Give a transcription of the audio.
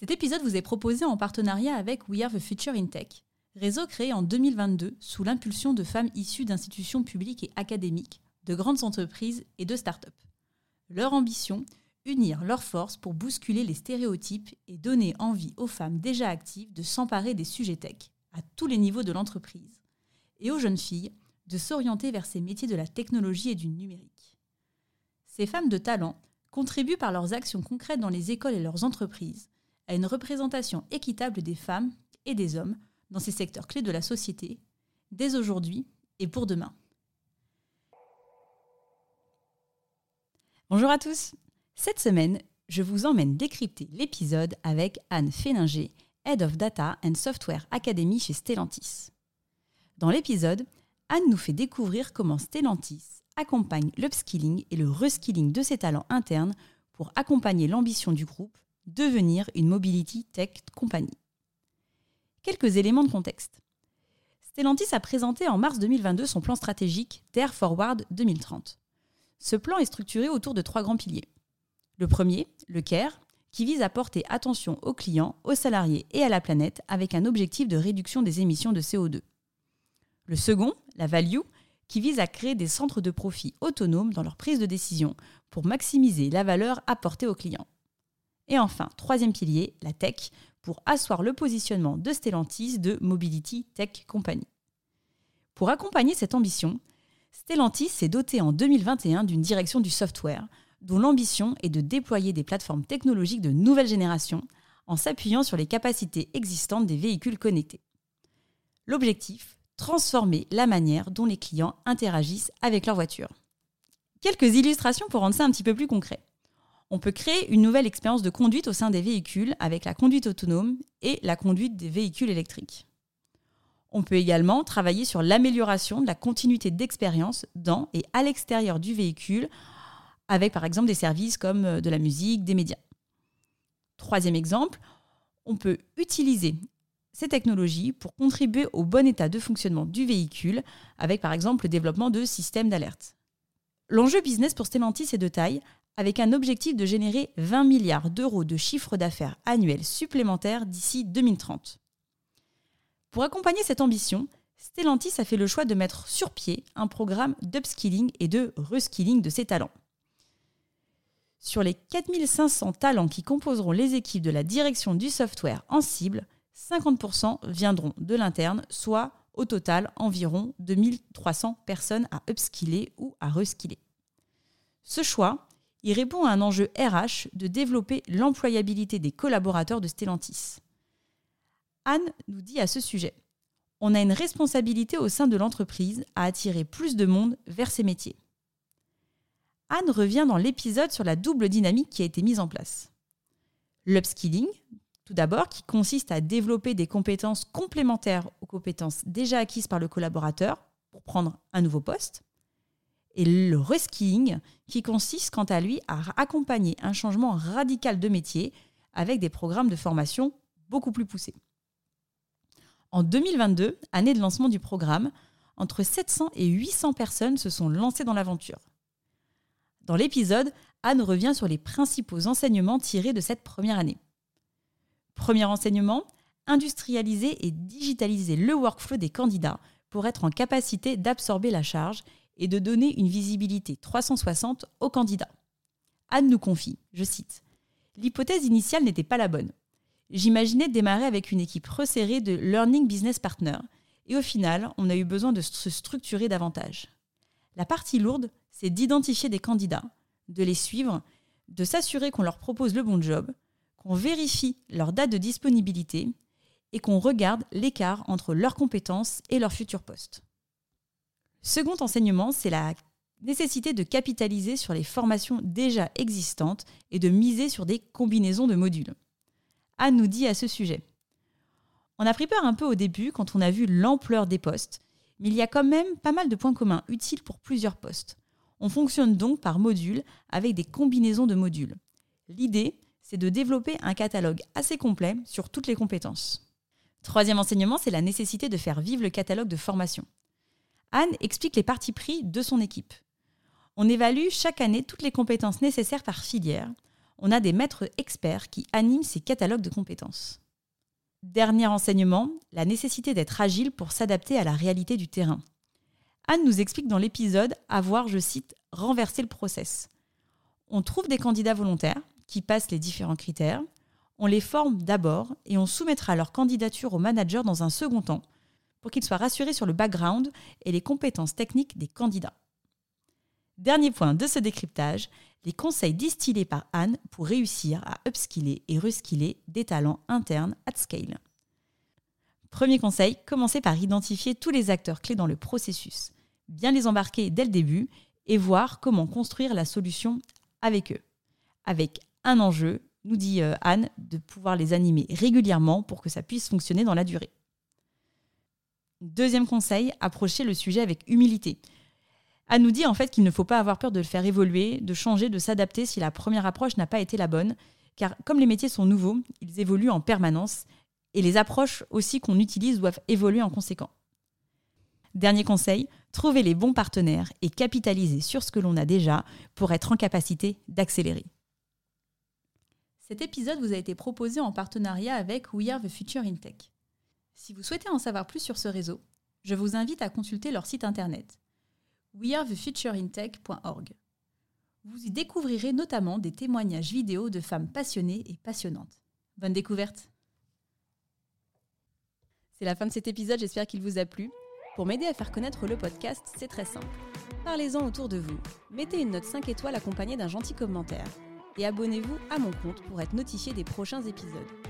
Cet épisode vous est proposé en partenariat avec We Are the Future in Tech, réseau créé en 2022 sous l'impulsion de femmes issues d'institutions publiques et académiques, de grandes entreprises et de start-up. Leur ambition Unir leurs forces pour bousculer les stéréotypes et donner envie aux femmes déjà actives de s'emparer des sujets tech à tous les niveaux de l'entreprise et aux jeunes filles de s'orienter vers ces métiers de la technologie et du numérique. Ces femmes de talent contribuent par leurs actions concrètes dans les écoles et leurs entreprises à une représentation équitable des femmes et des hommes dans ces secteurs clés de la société, dès aujourd'hui et pour demain. Bonjour à tous Cette semaine, je vous emmène décrypter l'épisode avec Anne Féninger, Head of Data and Software Academy chez Stellantis. Dans l'épisode, Anne nous fait découvrir comment Stellantis accompagne l'upskilling et le reskilling de ses talents internes pour accompagner l'ambition du groupe devenir une mobility tech compagnie. Quelques éléments de contexte. Stellantis a présenté en mars 2022 son plan stratégique Dare Forward 2030. Ce plan est structuré autour de trois grands piliers. Le premier, le CARE, qui vise à porter attention aux clients, aux salariés et à la planète avec un objectif de réduction des émissions de CO2. Le second, la Value, qui vise à créer des centres de profit autonomes dans leur prise de décision pour maximiser la valeur apportée aux clients. Et enfin, troisième pilier, la tech, pour asseoir le positionnement de Stellantis de Mobility Tech Company. Pour accompagner cette ambition, Stellantis s'est doté en 2021 d'une direction du software, dont l'ambition est de déployer des plateformes technologiques de nouvelle génération en s'appuyant sur les capacités existantes des véhicules connectés. L'objectif Transformer la manière dont les clients interagissent avec leur voiture. Quelques illustrations pour rendre ça un petit peu plus concret on peut créer une nouvelle expérience de conduite au sein des véhicules avec la conduite autonome et la conduite des véhicules électriques. On peut également travailler sur l'amélioration de la continuité d'expérience dans et à l'extérieur du véhicule avec par exemple des services comme euh, de la musique, des médias. Troisième exemple, on peut utiliser ces technologies pour contribuer au bon état de fonctionnement du véhicule avec par exemple le développement de systèmes d'alerte. L'enjeu business pour Stellantis est de taille avec un objectif de générer 20 milliards d'euros de chiffre d'affaires annuel supplémentaire d'ici 2030. Pour accompagner cette ambition, Stellantis a fait le choix de mettre sur pied un programme d'upskilling et de reskilling de ses talents. Sur les 4500 talents qui composeront les équipes de la direction du software en cible, 50% viendront de l'interne, soit au total environ 2300 personnes à upskiller ou à reskiller. Ce choix il répond à un enjeu RH de développer l'employabilité des collaborateurs de Stellantis. Anne nous dit à ce sujet On a une responsabilité au sein de l'entreprise à attirer plus de monde vers ces métiers. Anne revient dans l'épisode sur la double dynamique qui a été mise en place. L'upskilling, tout d'abord, qui consiste à développer des compétences complémentaires aux compétences déjà acquises par le collaborateur pour prendre un nouveau poste et le reskilling, qui consiste quant à lui à accompagner un changement radical de métier avec des programmes de formation beaucoup plus poussés. En 2022, année de lancement du programme, entre 700 et 800 personnes se sont lancées dans l'aventure. Dans l'épisode, Anne revient sur les principaux enseignements tirés de cette première année. Premier enseignement, industrialiser et digitaliser le workflow des candidats pour être en capacité d'absorber la charge et de donner une visibilité 360 aux candidats. Anne nous confie, je cite, L'hypothèse initiale n'était pas la bonne. J'imaginais démarrer avec une équipe resserrée de Learning Business Partner, et au final, on a eu besoin de se structurer davantage. La partie lourde, c'est d'identifier des candidats, de les suivre, de s'assurer qu'on leur propose le bon job, qu'on vérifie leur date de disponibilité et qu'on regarde l'écart entre leurs compétences et leur futur poste. Second enseignement, c'est la nécessité de capitaliser sur les formations déjà existantes et de miser sur des combinaisons de modules. Anne nous dit à ce sujet On a pris peur un peu au début quand on a vu l'ampleur des postes, mais il y a quand même pas mal de points communs utiles pour plusieurs postes. On fonctionne donc par module avec des combinaisons de modules. L'idée, c'est de développer un catalogue assez complet sur toutes les compétences. Troisième enseignement, c'est la nécessité de faire vivre le catalogue de formation. Anne explique les parties pris de son équipe. On évalue chaque année toutes les compétences nécessaires par filière. On a des maîtres experts qui animent ces catalogues de compétences. Dernier enseignement, la nécessité d'être agile pour s'adapter à la réalité du terrain. Anne nous explique dans l'épisode avoir, je cite, renversé le process. On trouve des candidats volontaires qui passent les différents critères, on les forme d'abord et on soumettra leur candidature au manager dans un second temps pour qu'il soit rassuré sur le background et les compétences techniques des candidats. Dernier point de ce décryptage, les conseils distillés par Anne pour réussir à upskiller et reskiller des talents internes at scale. Premier conseil, commencez par identifier tous les acteurs clés dans le processus, bien les embarquer dès le début et voir comment construire la solution avec eux. Avec un enjeu, nous dit euh, Anne, de pouvoir les animer régulièrement pour que ça puisse fonctionner dans la durée. Deuxième conseil, approchez le sujet avec humilité. Anne nous dit en fait qu'il ne faut pas avoir peur de le faire évoluer, de changer, de s'adapter si la première approche n'a pas été la bonne, car comme les métiers sont nouveaux, ils évoluent en permanence et les approches aussi qu'on utilise doivent évoluer en conséquence. Dernier conseil, trouvez les bons partenaires et capitalisez sur ce que l'on a déjà pour être en capacité d'accélérer. Cet épisode vous a été proposé en partenariat avec We Are the Future in Tech. Si vous souhaitez en savoir plus sur ce réseau, je vous invite à consulter leur site internet wearethefutureintech.org. Vous y découvrirez notamment des témoignages vidéo de femmes passionnées et passionnantes. Bonne découverte C'est la fin de cet épisode, j'espère qu'il vous a plu. Pour m'aider à faire connaître le podcast, c'est très simple. Parlez-en autour de vous. Mettez une note 5 étoiles accompagnée d'un gentil commentaire et abonnez-vous à mon compte pour être notifié des prochains épisodes.